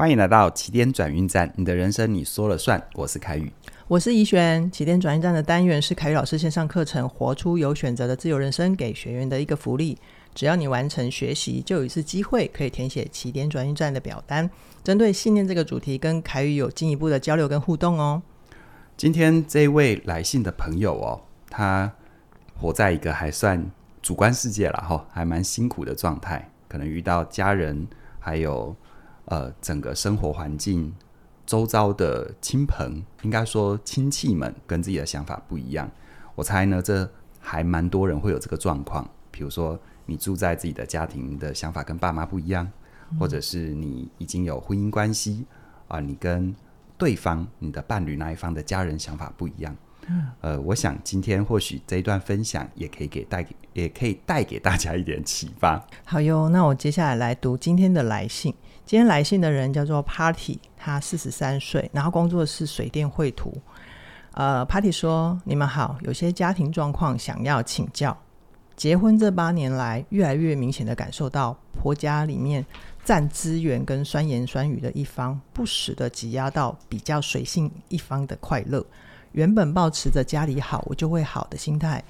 欢迎来到起点转运站，你的人生你说了算。我是凯宇，我是怡璇。起点转运站的单元是凯宇老师线上课程《活出有选择的自由人生》给学员的一个福利。只要你完成学习，就有一次机会可以填写起点转运站的表单，针对信念这个主题，跟凯宇有进一步的交流跟互动哦。今天这位来信的朋友哦，他活在一个还算主观世界了哈，还蛮辛苦的状态，可能遇到家人还有。呃，整个生活环境，周遭的亲朋，应该说亲戚们跟自己的想法不一样。我猜呢，这还蛮多人会有这个状况。比如说，你住在自己的家庭的想法跟爸妈不一样，或者是你已经有婚姻关系啊、呃，你跟对方、你的伴侣那一方的家人想法不一样。呃，我想今天或许这一段分享也可以给带给，也可以带给大家一点启发。好哟，那我接下来来读今天的来信。今天来信的人叫做 Party，他四十三岁，然后工作是水电绘图。呃，Party 说：“你们好，有些家庭状况想要请教。结婚这八年来，越来越明显的感受到婆家里面占资源跟酸言酸语的一方，不时的挤压到比较随性一方的快乐。原本抱持着家里好我就会好的心态，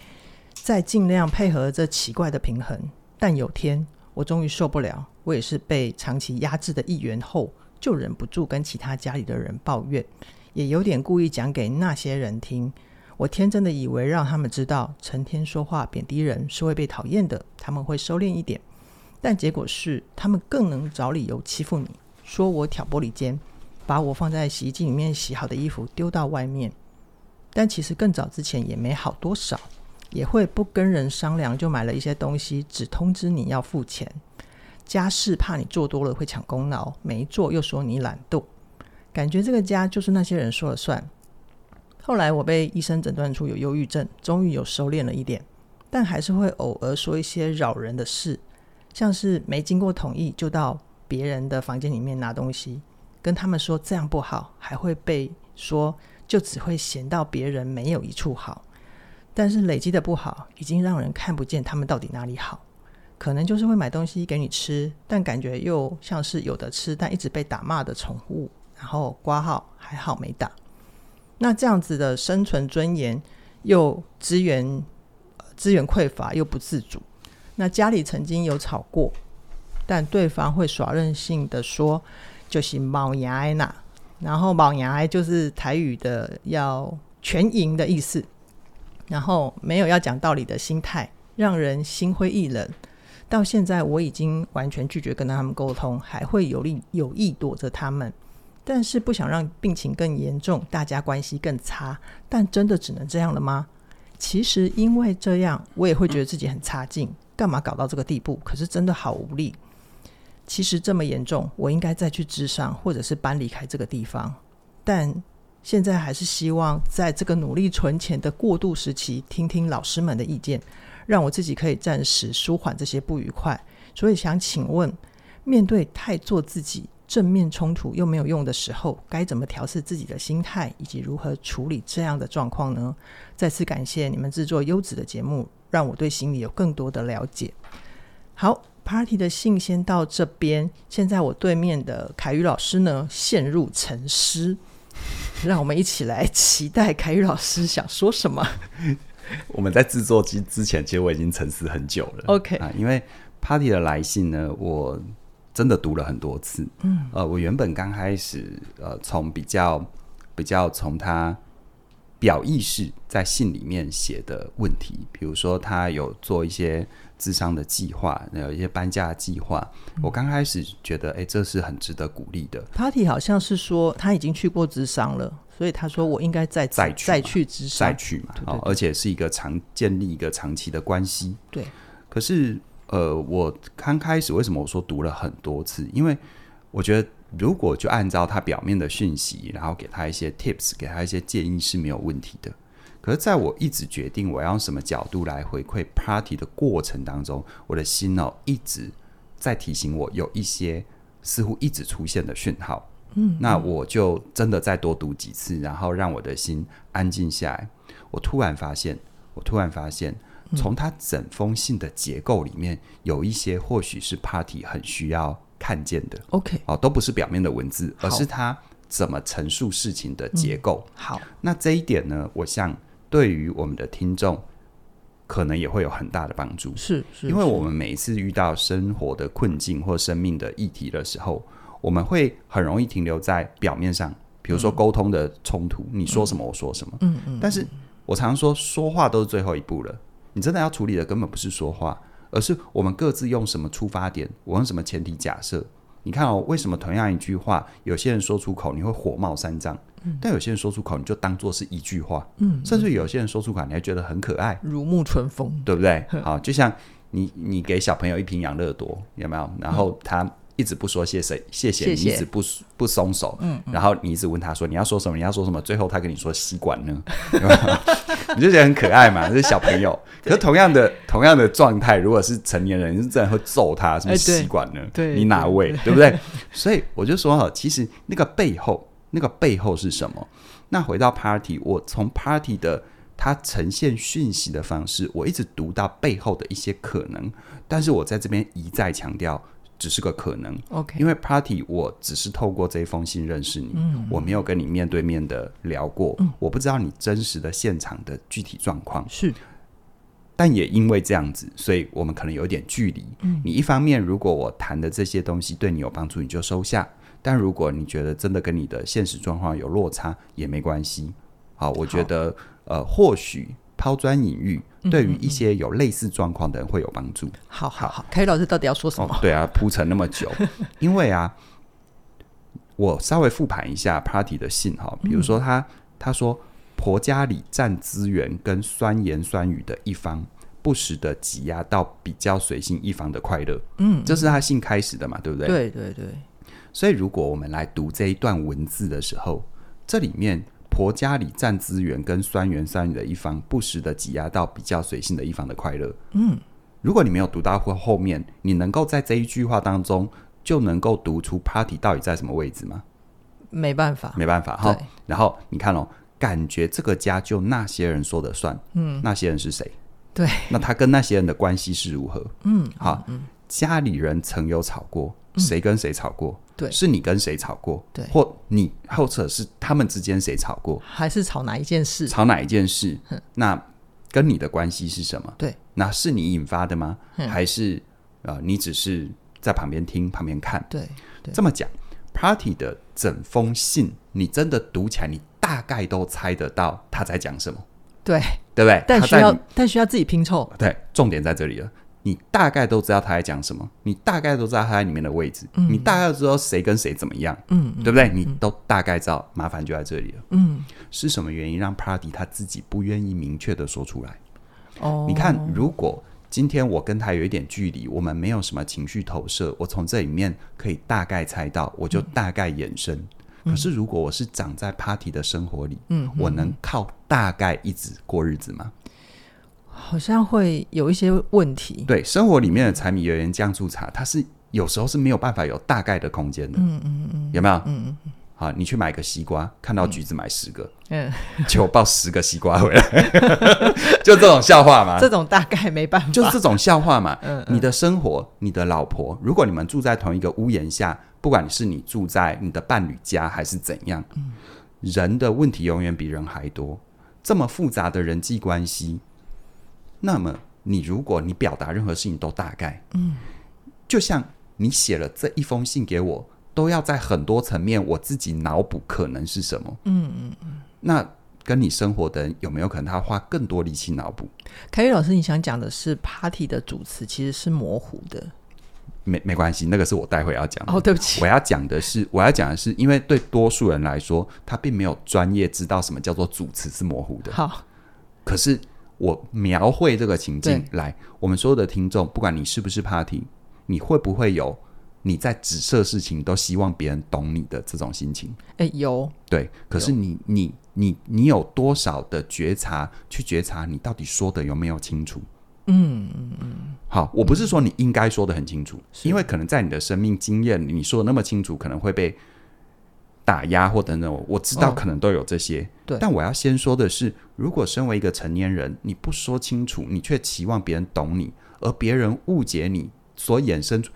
在尽量配合这奇怪的平衡，但有天我终于受不了。”我也是被长期压制的一员后，就忍不住跟其他家里的人抱怨，也有点故意讲给那些人听。我天真的以为让他们知道，成天说话贬低人是会被讨厌的，他们会收敛一点。但结果是，他们更能找理由欺负你，说我挑拨离间，把我放在洗衣机里面洗好的衣服丢到外面。但其实更早之前也没好多少，也会不跟人商量就买了一些东西，只通知你要付钱。家事怕你做多了会抢功劳，没做又说你懒惰，感觉这个家就是那些人说了算。后来我被医生诊断出有忧郁症，终于有收敛了一点，但还是会偶尔说一些扰人的事，像是没经过同意就到别人的房间里面拿东西，跟他们说这样不好，还会被说就只会嫌到别人没有一处好，但是累积的不好已经让人看不见他们到底哪里好。可能就是会买东西给你吃，但感觉又像是有的吃，但一直被打骂的宠物。然后挂号还好没打。那这样子的生存尊严又资源资源匮乏又不自主。那家里曾经有吵过，但对方会耍任性的说就是冒牙哎呐，然后冒牙就是台语的要全赢的意思，然后没有要讲道理的心态，让人心灰意冷。到现在我已经完全拒绝跟他们沟通，还会有意有意躲着他们，但是不想让病情更严重，大家关系更差。但真的只能这样了吗？其实因为这样，我也会觉得自己很差劲，干嘛搞到这个地步？可是真的好无力。其实这么严重，我应该再去咨商，或者是搬离开这个地方。但现在还是希望在这个努力存钱的过渡时期，听听老师们的意见。让我自己可以暂时舒缓这些不愉快，所以想请问，面对太做自己、正面冲突又没有用的时候，该怎么调试自己的心态，以及如何处理这样的状况呢？再次感谢你们制作优质的节目，让我对心理有更多的了解。好，Party 的信先到这边，现在我对面的凯宇老师呢，陷入沉思，让我们一起来期待凯宇老师想说什么。我们在制作之之前，其实我已经沉思很久了。OK 啊，因为 Party 的来信呢，我真的读了很多次。嗯，呃，我原本刚开始，呃，从比较比较从他表意识在信里面写的问题，比如说他有做一些咨商的计划，有一些搬家计划。嗯、我刚开始觉得，哎，这是很值得鼓励的。Party 好像是说他已经去过智商了。所以他说：“我应该再再去再去咨商，再去嘛，哦，而且是一个长建立一个长期的关系。对，可是呃，我刚开始为什么我说读了很多次？因为我觉得如果就按照他表面的讯息，然后给他一些 tips，给他一些建议是没有问题的。可是在我一直决定我要用什么角度来回馈 party 的过程当中，我的心哦一直在提醒我有一些似乎一直出现的讯号。”嗯，那我就真的再多读几次，然后让我的心安静下来。我突然发现，我突然发现，从他整封信的结构里面，有一些或许是 Party 很需要看见的。OK，哦，都不是表面的文字，而是他怎么陈述事情的结构。好，那这一点呢，我想对于我们的听众可能也会有很大的帮助。是是，因为我们每一次遇到生活的困境或生命的议题的时候，我们会很容易停留在表面上，比如说沟通的冲突，嗯、你说什么我说什么。嗯嗯。但是我常说，说话都是最后一步了。你真的要处理的根本不是说话，而是我们各自用什么出发点，我用什么前提假设。你看哦，为什么同样一句话，有些人说出口你会火冒三丈，嗯、但有些人说出口你就当做是一句话，嗯，甚至有些人说出口你还觉得很可爱，如沐春风，对不对？好，就像你你给小朋友一瓶养乐多，有没有？然后他一直不说谢谢谢谢，你一直不不松手，嗯，然后你一直问他说你要说什么？你要说什么？最后他跟你说吸管呢？你就觉得很可爱嘛，这是小朋友。可是同样的同样的状态，如果是成年人，你是真的会揍他，什么吸管呢？对，你哪位？对不对？所以我就说哈，其实那个背后，那个背后是什么？那回到 Party，我从 Party 的它呈现讯息的方式，我一直读到背后的一些可能，但是我在这边一再强调。只是个可能，OK，因为 Party 我只是透过这封信认识你，嗯，我没有跟你面对面的聊过，嗯，我不知道你真实的现场的具体状况是，但也因为这样子，所以我们可能有点距离。嗯，你一方面如果我谈的这些东西对你有帮助，你就收下；但如果你觉得真的跟你的现实状况有落差，也没关系。好，我觉得呃，或许。抛砖引玉，对于一些有类似状况的人会有帮助。好好好，凯宇老师到底要说什么？哦、对啊，铺陈那么久，因为啊，我稍微复盘一下 Party 的信哈，比如说他、嗯、他说婆家里占资源跟酸言酸语的一方，不时的挤压到比较随性一方的快乐。嗯，这是他信开始的嘛，对不对？对对对。所以如果我们来读这一段文字的时候，这里面。婆家里占资源跟酸言酸语的一方，不时的挤压到比较随性的一方的快乐。嗯，如果你没有读到后后面，你能够在这一句话当中就能够读出 Party 到底在什么位置吗？没办法，没办法哈。然后你看哦，感觉这个家就那些人说的算。嗯，那些人是谁？对，那他跟那些人的关系是如何？嗯，好，嗯，家里人曾有吵过，谁跟谁吵过？对，是你跟谁吵过？对，或你后者是他们之间谁吵过？还是吵哪一件事？吵哪一件事？那跟你的关系是什么？对，那是你引发的吗？还是啊、呃，你只是在旁边听、旁边看？对，对这么讲，Party 的整封信，你真的读起来，你大概都猜得到他在讲什么？对，对不对？但需要，但需要自己拼凑。对，重点在这里了。你大概都知道他在讲什么，你大概都知道他在里面的位置，嗯、你大概都知道谁跟谁怎么样，嗯，对不对？你都大概知道，麻烦就在这里了。嗯，是什么原因让 Party 他自己不愿意明确的说出来？哦，你看，如果今天我跟他有一点距离，我们没有什么情绪投射，我从这里面可以大概猜到，我就大概延伸。嗯、可是如果我是长在 Party 的生活里，嗯，我能靠大概一直过日子吗？好像会有一些问题。对，生活里面的柴米油盐酱醋茶，它是有时候是没有办法有大概的空间的。嗯嗯嗯，有没有？嗯嗯嗯。好，你去买个西瓜，看到橘子买十个，嗯，结果抱十个西瓜回来，就这种笑话嘛。这种大概没办法，就这种笑话嘛。嗯，你的生活，你的老婆，如果你们住在同一个屋檐下，不管是你住在你的伴侣家还是怎样，嗯，人的问题永远比人还多。这么复杂的人际关系。那么，你如果你表达任何事情都大概，嗯，就像你写了这一封信给我，都要在很多层面我自己脑补可能是什么，嗯嗯嗯。那跟你生活的人有没有可能他花更多力气脑补？凯宇老师，你想讲的是 Party 的主词其实是模糊的，没没关系，那个是我待会要讲的。哦，对不起，我要讲的是，我要讲的是，因为对多数人来说，他并没有专业知道什么叫做主词是模糊的。好，可是。我描绘这个情境来，我们所有的听众，不管你是不是 Party，你会不会有你在指涉事情都希望别人懂你的这种心情？哎，有。对，可是你你你你有多少的觉察去觉察你到底说的有没有清楚？嗯嗯嗯。好，我不是说你应该说的很清楚，因为可能在你的生命经验里，你说的那么清楚，可能会被。打压或等等，我知道可能都有这些。哦、对，但我要先说的是，如果身为一个成年人，你不说清楚，你却期望别人懂你，而别人误解你所衍生出，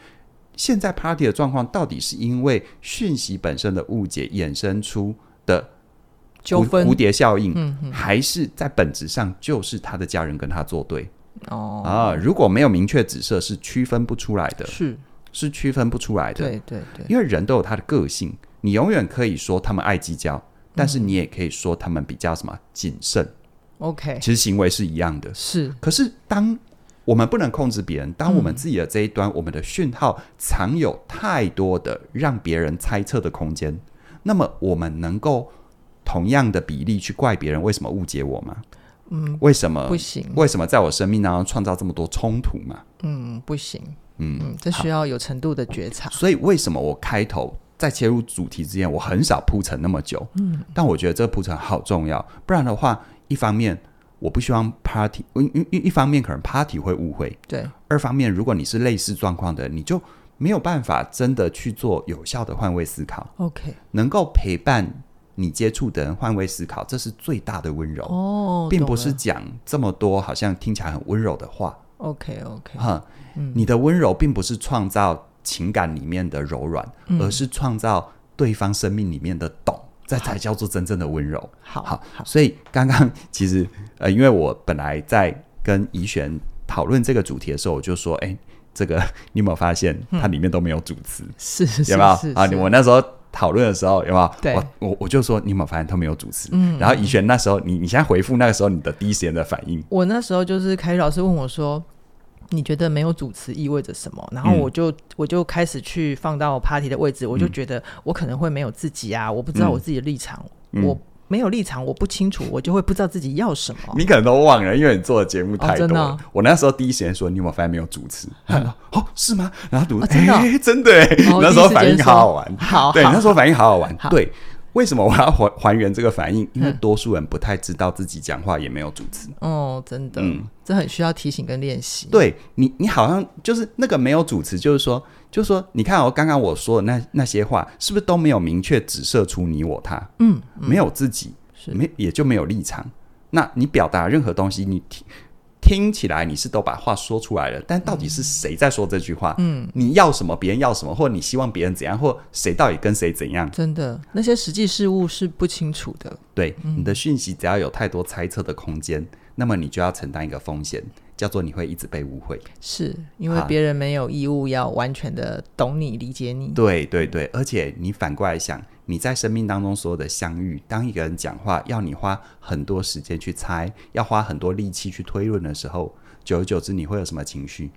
现在 party 的状况到底是因为讯息本身的误解衍生出的纠纷。蝴蝶效应，嗯嗯还是在本质上就是他的家人跟他作对？哦。啊，如果没有明确指涉，是区分不出来的，是。是区分不出来的。对对对，因为人都有他的个性，你永远可以说他们爱计较，但是你也可以说他们比较什么谨慎。OK 其实行为是一样的。是可是当我们不能控制别人，当我们自己的这一端，我们的讯号藏有太多的让别人猜测的空间，那么我们能够同样的比例去怪别人为什么误解我吗？嗯，为什么不行，为什么在我生命当中创造这么多冲突嘛？嗯，不行，嗯，嗯，这需要有程度的觉察。所以为什么我开头在切入主题之前，我很少铺陈那么久？嗯，但我觉得这个铺陈好重要，不然的话，一方面我不希望 party，一一一方面可能 party 会误会，对，二方面如果你是类似状况的，你就没有办法真的去做有效的换位思考，OK，能够陪伴你接触的人换位思考，这是最大的温柔，哦，并不是讲这么多好像听起来很温柔的话。OK OK，哈，嗯。你的温柔并不是创造情感里面的柔软，嗯而是创造对方生命里面的懂，这才叫做真正的温柔。好好，所以刚刚其实呃，因为我本来在跟怡璇讨论这个主题的时候，我就说，哎，这个你有没有发现它里面都没有主词？是是有没有是啊？我那时候讨论的时候有没有？对我我我就说你有没有发现它没有主词？嗯然后怡璇那时候你你现在回复那个时候你的第一时间的反应，我那时候就是凯宇老师问我说：“你觉得没有主持意味着什么？”然后我就、我就开始去放到 party 的位置，我就觉得我可能会没有自己啊，我不知道我自己的立场，嗯我没有立场，我不清楚，我就会不知道自己要什么。你可能都忘了，因为你做的节目太多了。哦真的哦我那时候第一时间说你有没有发现没有主持？哦是吗？然后读哦真的哦 哎真的 那时候反应好好玩。对，好对那时候反应好好玩。好对，为什么我要还还原这个反应？因为多数人不太知道自己讲话也没有主持。哦，真的，嗯这很需要提醒跟练习。对你，你好像就是那个没有主持，就是说，就是说，你看我刚刚我说的那那些话，是不是都没有明确指涉出你我他？嗯，没有自己，是没也就没有立场。那你表达任何东西，你听听起来你是都把话说出来了，但到底是谁在说这句话？嗯，你要什么，别人要什么，或者你希望别人怎样，或谁到底跟谁怎样？真的，那些实际事物是不清楚的。对，你的讯息只要有太多猜测的空间，那么你就要承担一个风险，叫做你会一直被误会。是因为别人没有义务要完全的懂你、理解你。对对对，而且你反过来想，你在生命当中所有的相遇，当一个人讲话要你花很多时间去猜，要花很多力气去推论的时候，久而久之你会有什么情绪？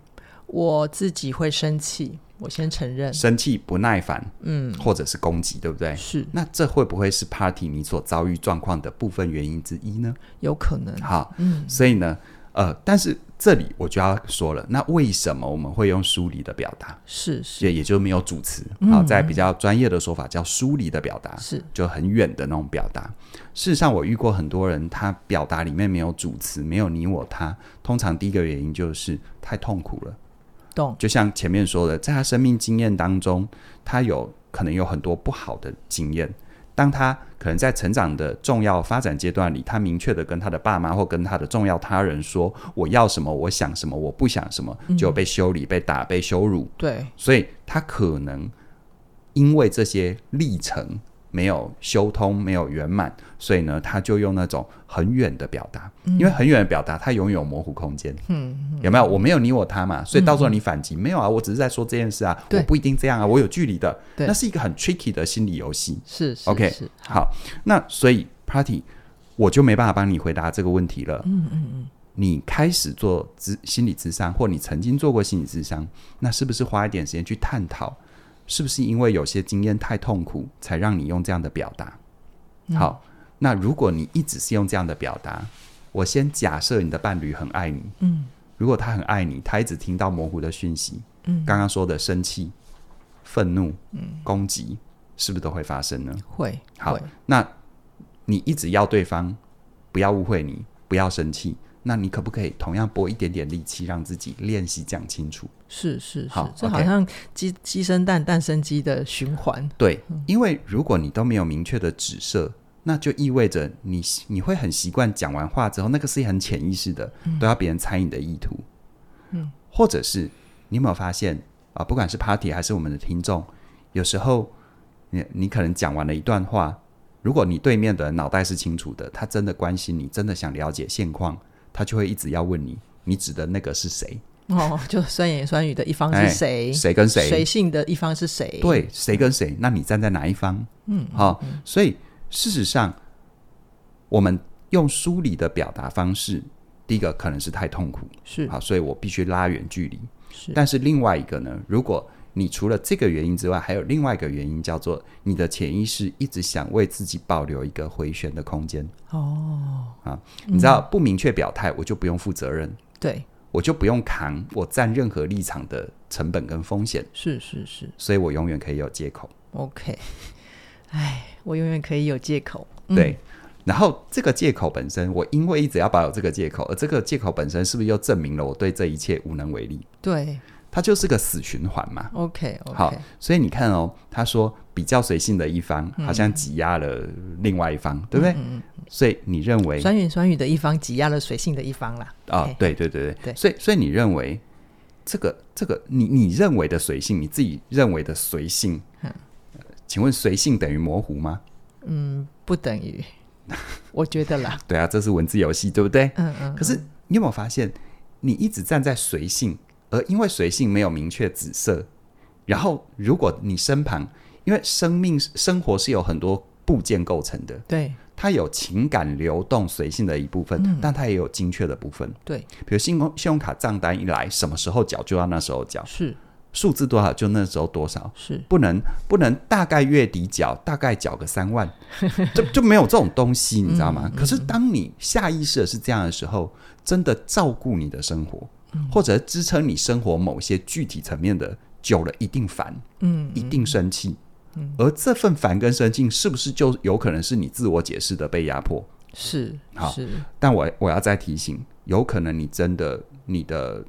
我自己会生气，我先承认。生气、不耐烦，嗯，或者是攻击，对不对？是那这会不会是 party 你所遭遇状况的部分原因之一呢？有可能。好，嗯，所以呢，呃，但是这里我就要说了，那为什么我们会用疏离的表达？是是也也就没有主词，嗯好，在比较专业的说法叫疏离的表达，是，就很远的那种表达。事实上，我遇过很多人，他表达里面没有主词，没有你我他，通常第一个原因就是太痛苦了。懂。就像前面说的，在他生命经验当中，他有可能有很多不好的经验。当他可能在成长的重要发展阶段里，他明确的跟他的爸妈或跟他的重要他人说：“我要什么，我想什么，我不想什么”，就被修理、被打、被羞辱。对，所以他可能因为这些历程没有修通、没有圆满，所以呢，他就用那种很远的表达，因为很远的表达，它永远有模糊空间。嗯，有没有？我没有你我他嘛，所以到时候你反击、没有啊？我只是在说这件事啊，我不一定这样啊，我有距离的。对那是一个很 tricky 的心理游戏。是是 OK，是好，那所以 party 我就没办法帮你回答这个问题了。嗯嗯嗯，你开始做咨心理咨商，或你曾经做过心理咨商，那是不是花一点时间去探讨，是不是因为有些经验太痛苦，才让你用这样的表达？嗯。好，那如果你一直是用这样的表达，我先假设你的伴侣很爱你，嗯，如果他很爱你，他一直听到模糊的讯息，嗯。刚刚说的生气、愤怒、嗯。攻击，是不是都会发生呢？会好会，那你一直要对方不要误会你，不要生气，那你可不可以同样拨一点点力气，让自己练习讲清楚？是是是好，这好像鸡鸡生蛋，蛋生鸡的循环。对，因为如果你都没有明确的指涉，那就意味着你你会很习惯讲完话之后，那个是很潜意识的，都要别人猜你的意图。嗯，或者是你有没有发现，啊，不管是 Party 还是我们的听众，有时候你你可能讲完了一段话，如果你对面的人脑袋是清楚的，他真的关心你，真的想了解现况，他就会一直要问你，你指的那个是谁？哦，就酸言酸语的一方是谁？谁跟谁？随性的一方是谁？对，谁跟谁？那你站在哪一方？嗯，好、哦，所以事实上，我们用梳理的表达方式，第一个可能是太痛苦，是好，所以我必须拉远距离。是，但是另外一个呢，如果你除了这个原因之外，还有另外一个原因，叫做你的潜意识一直想为自己保留一个回旋的空间。哦，啊，你知道、嗯、不明确表态，我就不用负责任。对。我就不用扛我站任何立场的成本跟风险，是是是，所以我永远可以有借口。OK，哎，我永远可以有借口。对，嗯、然后这个借口本身，我因为一直要保有这个借口，而这个借口本身是不是又证明了我对这一切无能为力？对。它就是个死循环嘛。OK，, okay. 好，所以你看哦，他说比较随性的一方好像挤压了另外一方，嗯、对不对？嗯，所以你认为酸言酸语的一方挤压了随性的一方啦？啊、哦，对对对对对。所以所以你认为这个这个你你认为的随性，你自己认为的随性，嗯，请问随性等于模糊吗？嗯，不等于。我觉得啦。对啊，这是文字游戏，对不对？嗯嗯。可是你有没有发现，你一直站在随性？而因为随性没有明确紫色，然后如果你身旁，因为生命生活是有很多部件构成的，对，它有情感流动随性的一部分，嗯，但它也有精确的部分，对，比如信用信用卡账单一来，什么时候缴就要那时候缴，是。数字多少就那时候多少，是。不能不能大概月底缴，大概缴个三万，就就没有这种东西，你知道吗？嗯，可是当你下意识的是这样的时候，真的照顾你的生活。或者支撑你生活某些具体层面的，久了一定烦，嗯，一定生气，嗯，而这份烦跟生气，是不是就有可能是你自我解释的被压迫？是，好，是。但我我要再提醒，有可能你真的，你的、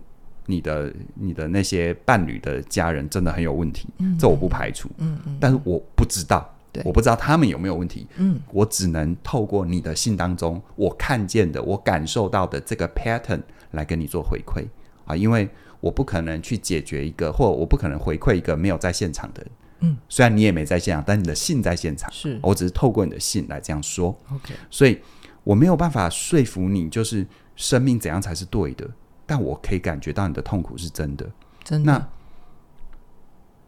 你的、你的那些伴侣的家人真的很有问题，嗯，这我不排除，嗯嗯，但是我不知道，对，我不知道他们有没有问题，嗯，我只能透过你的信当中我看见的、我感受到的这个 pattern 来跟你做回馈。啊，因为我不可能去解决一个，或我不可能回馈一个没有在现场的人。嗯，虽然你也没在现场，但你的信在现场。是，我只是透过你的信来这样说。OK，所以我没有办法说服你，就是生命怎样才是对的。但我可以感觉到你的痛苦是真的。真的。那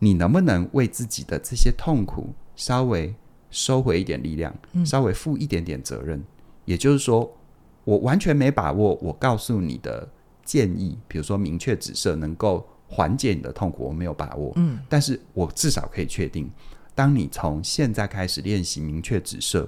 你能不能为自己的这些痛苦稍微收回一点力量，嗯，稍微负一点点责任？也就是说，我完全没把握。我告诉你的。建议，比如说明确指示能够缓解你的痛苦，我没有把握。嗯，但是我至少可以确定，当你从现在开始练习明确指示，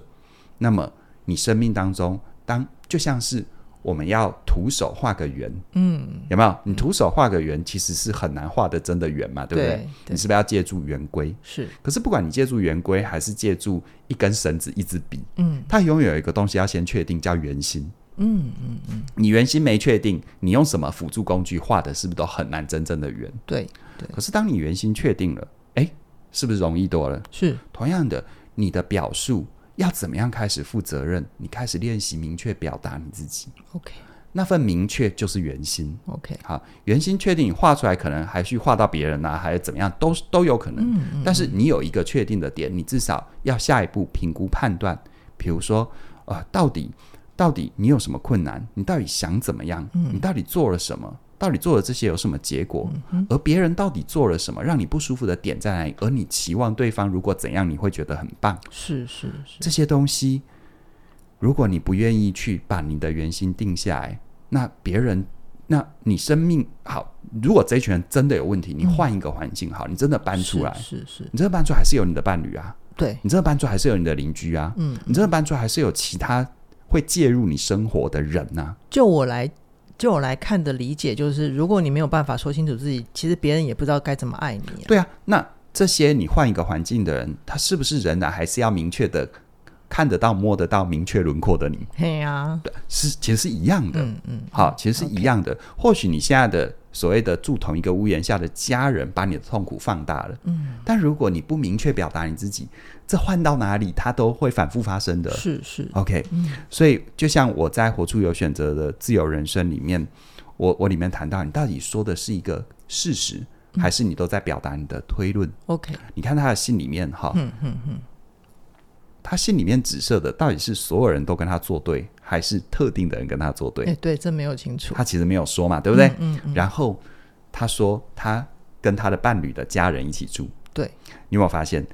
那么你生命当中，当就像是我们要徒手画个圆，嗯，有没有？你徒手画个圆，其实是很难画的真的圆嘛，对不对？对，你是不是要借助圆规？是。可是不管你借助圆规，还是借助一根绳子、一支笔，嗯，它永远有一个东西要先确定，叫圆心。嗯嗯嗯，你圆心没确定，你用什么辅助工具画的，是不是都很难真正的圆？对对。可是当你圆心确定了，哎，是不是容易多了？是。同样的，你的表述要怎么样开始负责任？你开始练习明确表达你自己。OK，那份明确就是圆心。OK，好，圆心确定，你画出来可能还需画到别人啊，还是怎么样，都都有可能。嗯嗯。但是你有一个确定的点，你至少要下一步评估判断，比如说，呃，到底。到底你有什么困难？你到底想怎么样？嗯、你到底做了什么？到底做了这些有什么结果？嗯、而别人到底做了什么让你不舒服的点在哪里？而你期望对方如果怎样，你会觉得很棒？是是是，这些东西，如果你不愿意去把你的原心定下来，那别人，那你生命好。如果这一群人真的有问题，你换一个环境好，你真的搬出来，是是，是，你真的搬出来还是有你的伴侣啊？对，你真的搬出来还是有你的邻居啊？嗯，你真的搬出来还是有其他。会介入你生活的人呐、啊？就我来，就我来看的理解，就是如果你没有办法说清楚自己，其实别人也不知道该怎么爱你、啊。对啊，那这些你换一个环境的人，他是不是人呢、啊？还是要明确的看得到、摸得到、明确轮廓的你？对呀、啊，对，是其实是一样的。嗯嗯，好，其实是一样的。或许你现在的所谓的住同一个屋檐下的家人，把你的痛苦放大了。嗯，但如果你不明确表达你自己。这换到哪里，它都会反复发生的。是是，OK、嗯。所以，就像我在《活出有选择的自由人生》里面，我我里面谈到，你到底说的是一个事实，还是你都在表达你的推论？OK，你看他的信里面哈，嗯嗯嗯，他信里面指涉的到底是所有人都跟他作对，还是特定的人跟他作对？哎，对，这没有清楚，他其实没有说嘛，对不对？嗯嗯。然后他说他跟他的伴侣的家人一起住，对，你有没有发现？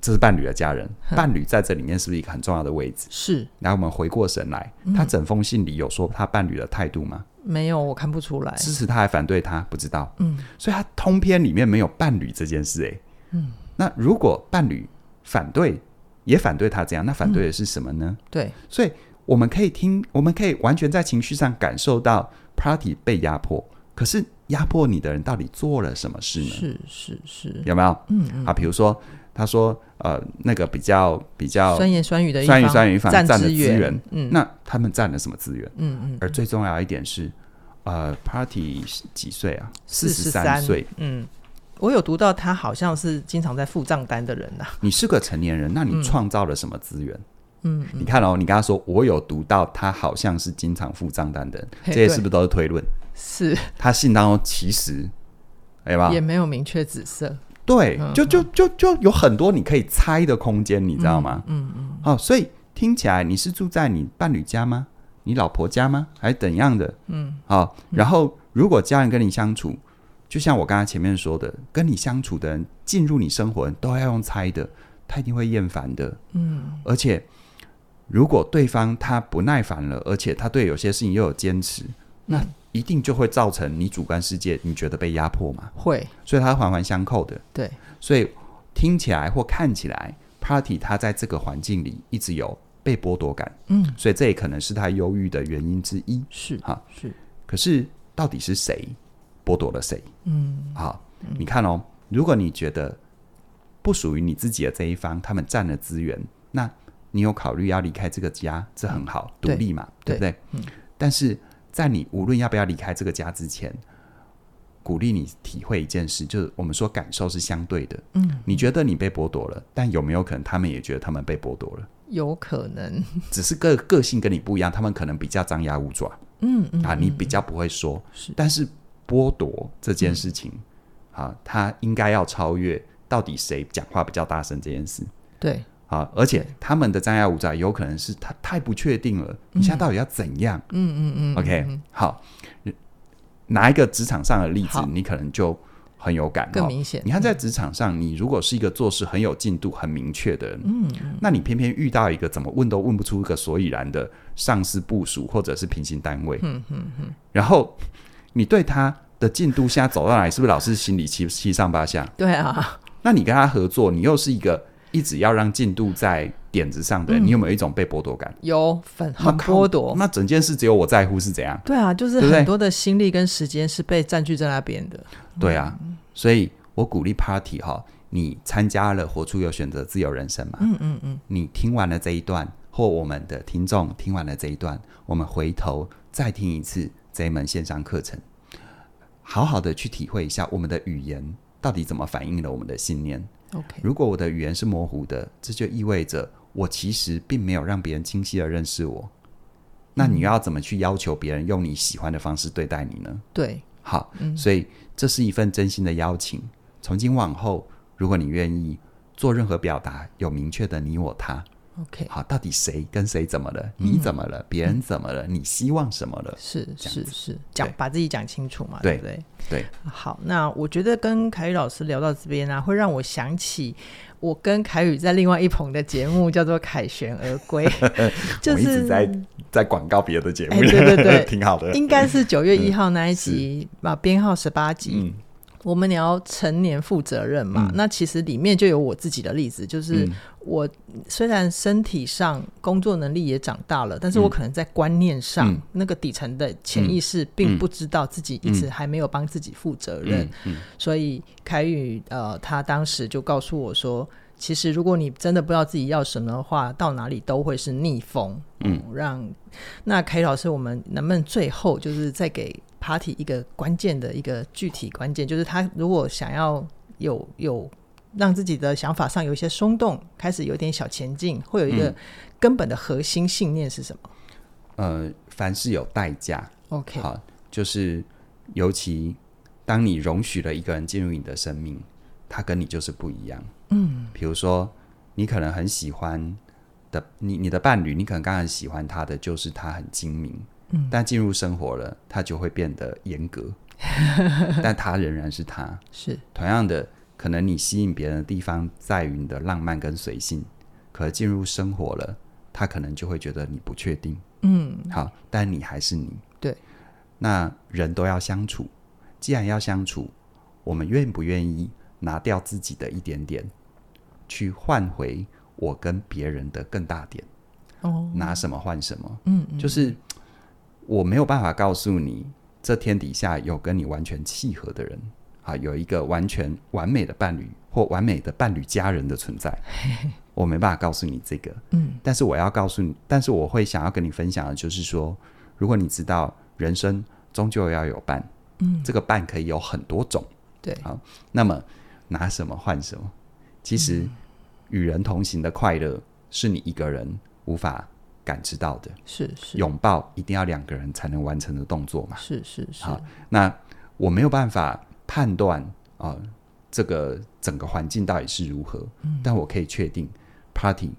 这是伴侣的家人，伴侣在这里面是不是一个很重要的位置？是。然后我们回过神来，他整封信里有说他伴侣的态度吗？没有，我看不出来。支持他还反对他？不知道。嗯，所以他通篇里面没有伴侣这件事。哎，嗯，那如果伴侣反对，也反对他这样，那反对的是什么呢？对，所以我们可以听，我们可以完全在情绪上感受到 Party 被压迫，可是压迫你的人到底做了什么事呢？是是是，有没有？嗯嗯。啊，比如说。他说：“呃，那个比较比较酸言酸语的酸言酸语一方占的资源，嗯，那他们占了什么资源？嗯嗯。而最重要一点是，呃，Party 几岁啊？四十三岁。嗯，我有读到他好像是经常在付账单的人呐、啊。你是个成年人，那你创造了什么资源？嗯，你看哦，你刚刚说我有读到他好像是经常付账单的人，这些是不是都是推论？是。他信当中其实，哎吧，也没有明确指涉。”对，就就就就有很多你可以猜的空间，你知道吗？嗯嗯。好、所以听起来你是住在你伴侣家吗？你老婆家吗？还是怎样的？嗯。好、哦，然后如果家人跟你相处，就像我刚才前面说的，跟你相处的人进入你生活都要用猜的，他一定会厌烦的。嗯。而且，如果对方他不耐烦了，而且他对有些事情又有坚持，那。一定就会造成你主观世界你觉得被压迫吗？会，所以它环环相扣的。对，所以听起来或看起来，Party 他在这个环境里一直有被剥夺感。嗯，所以这也可能是他忧郁的原因之一。是哈，是。可是到底是谁剥夺了谁？嗯，好，你看哦，如果你觉得不属于你自己的这一方，他们占了资源，那你有考虑要离开这个家，这很好，独立嘛，对不对？嗯，但是。在你无论要不要离开这个家之前，鼓励你体会一件事，就是我们说感受是相对的。嗯，你觉得你被剥夺了，但有没有可能他们也觉得他们被剥夺了？有可能，只是个个性跟你不一样，他们可能比较张牙舞爪。嗯嗯，啊，你比较不会说，是，但是剥夺这件事情，嗯、啊，他应该要超越到底谁讲话比较大声这件事。对。啊！而且他们的张牙舞爪有可能是他太不确定了，嗯，你现在到底要怎样？嗯嗯嗯。OK，嗯好，拿一个职场上的例子，你可能就很有感，更明显。你看，在职场上，你如果是一个做事很有进度、很明确的人，嗯，那你偏偏遇到一个怎么问都问不出个所以然的上司部署或者是平行单位，嗯嗯嗯，然后你对他的进度现在走到哪里，是不是老是心里七七上八下？对啊，那你跟他合作，你又是一个。一直要让进度在点子上的人，嗯，你有没有一种被剥夺感？有，很很剥夺。那整件事只有我在乎是怎样？对啊，就是很多的心力跟时间是被占据在那边的。对啊，所以我鼓励 Party 哈，你参加了活出有选择自由人生嘛？嗯嗯嗯。你听完了这一段，或我们的听众听完了这一段，我们回头再听一次这一门线上课程，好好的去体会一下我们的语言到底怎么反映了我们的信念。Okay. 如果我的语言是模糊的，这就意味着我其实并没有让别人清晰的认识我。那你要怎么去要求别人用你喜欢的方式对待你呢？对，好，嗯，所以这是一份真心的邀请。从今往后，如果你愿意做任何表达，有明确的你我他。OK，好，到底谁跟谁怎么了？你怎么了？别、嗯、人怎么了、嗯？你希望什么了？是是是，讲把自己讲清楚嘛，对，对不对？对。好，那我觉得跟凯宇老师聊到这边啊，会让我想起我跟凯宇在另外一棚的节目，叫做《凯旋而归》，就是一直在在广告别的节目，欸、对对对，挺 好的。应该是九月一号那一集啊，编号十八集。嗯我们聊成年负责任嘛、嗯，那其实里面就有我自己的例子，就是我虽然身体上工作能力也长大了，嗯、但是我可能在观念上、嗯、那个底层的潜意识并不知道自己一直还没有帮自己负责任，所以凯宇呃，他当时就告诉我说，其实如果你真的不知道自己要什么的话，到哪里都会是逆风。嗯，让那凯宇老师，我们能不能最后就是再给？Party 一个关键的一个具体关键，就是他如果想要有有让自己的想法上有一些松动，开始有点小前进，会有一个根本的核心信念是什么？呃，凡事有代价。OK，好，就是尤其当你容许了一个人进入你的生命，他跟你就是不一样。嗯，比如说，你可能很喜欢的你你的伴侣，你可能刚开始喜欢他的就是他很精明，嗯，但进入生活了，他就会变得严格，但他仍然是他。是同样的，可能你吸引别人的地方在于你的浪漫跟随性，可进入生活了，他可能就会觉得你不确定。嗯，好，但你还是你。对，那人都要相处，既然要相处，我们愿不愿意拿掉自己的一点点，去换回我跟别人的更大点？哦，拿什么换什么？嗯，嗯，就是我没有办法告诉你，这天底下有跟你完全契合的人啊，有一个完全完美的伴侣或完美的伴侣家人的存在，我没办法告诉你这个。嗯，但是我要告诉你，但是我会想要跟你分享的就是说，如果你知道人生终究要有伴，嗯，这个伴可以有很多种，对，好，那么拿什么换什么？其实与人同行的快乐是你一个人无法感知到的。是是，拥抱一定要两个人才能完成的动作嘛？是是是。好，那我没有办法判断啊、呃，这个整个环境到底是如何，嗯，但我可以确定，Party，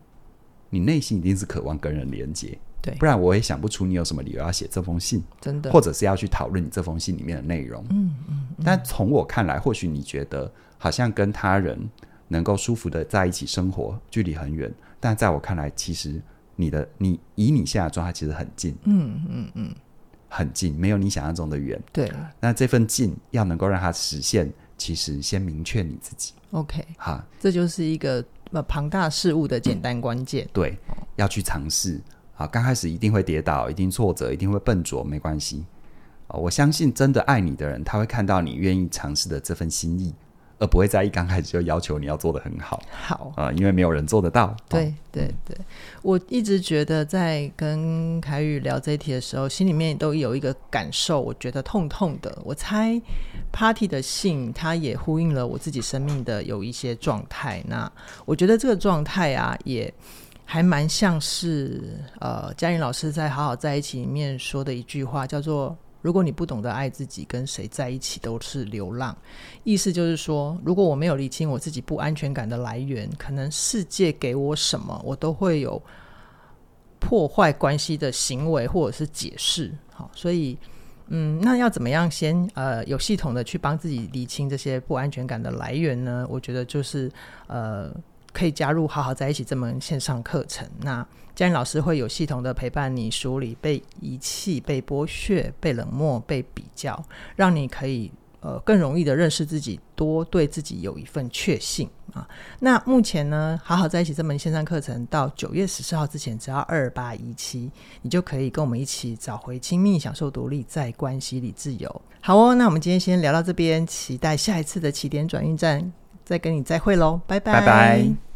你内心一定是渴望跟人连接，对，不然我也想不出你有什么理由要写这封信，真的，或者是要去讨论你这封信里面的内容。嗯嗯，嗯，但从我看来，或许你觉得好像跟他人能够舒服的在一起生活，距离很远，但在我看来，其实你的你以你现在的状态，其实很近，嗯嗯嗯，很近，没有你想象中的远。对，那这份近要能够让它实现，其实先明确你自己。OK，哈，这就是一个呃庞大事物的简单关键。对，要去尝试。啊，刚开始一定会跌倒，一定挫折，一定会笨拙，没关系。我相信真的爱你的人，他会看到你愿意尝试的这份心意，而不会在一刚开始就要求你要做的很好。好啊，因为没有人做得到。对哦对对，我一直觉得在跟凯宇聊这一题的时候，心里面都有一个感受，我觉得痛痛的。我猜 Party 的信，它也呼应了我自己生命的有一些状态。那我觉得这个状态啊，也还蛮像是呃嘉玲老师在《好好在一起》里面说的一句话，叫做。如果你不懂得爱自己，跟谁在一起都是流浪。意思就是说，如果我没有理清我自己不安全感的来源，可能世界给我什么，我都会有破坏关系的行为或者是解释。好，所以，嗯，那要怎么样先呃有系统的去帮自己理清这些不安全感的来源呢？我觉得就是呃。可以加入好好在一起这门线上课程。那嘉玲老师会有系统的陪伴你梳理被遗弃、被剥削、被冷漠、被比较，让你可以呃更容易的认识自己，多对自己有一份确信啊。那目前呢，好好在一起这门线上课程到九月十四号之前，只要二八一七，你就可以跟我们一起找回亲密、享受独立，在关系里自由。好哦，那我们今天先聊到这边，期待下一次的起点转运站。再跟你再会喽，拜拜。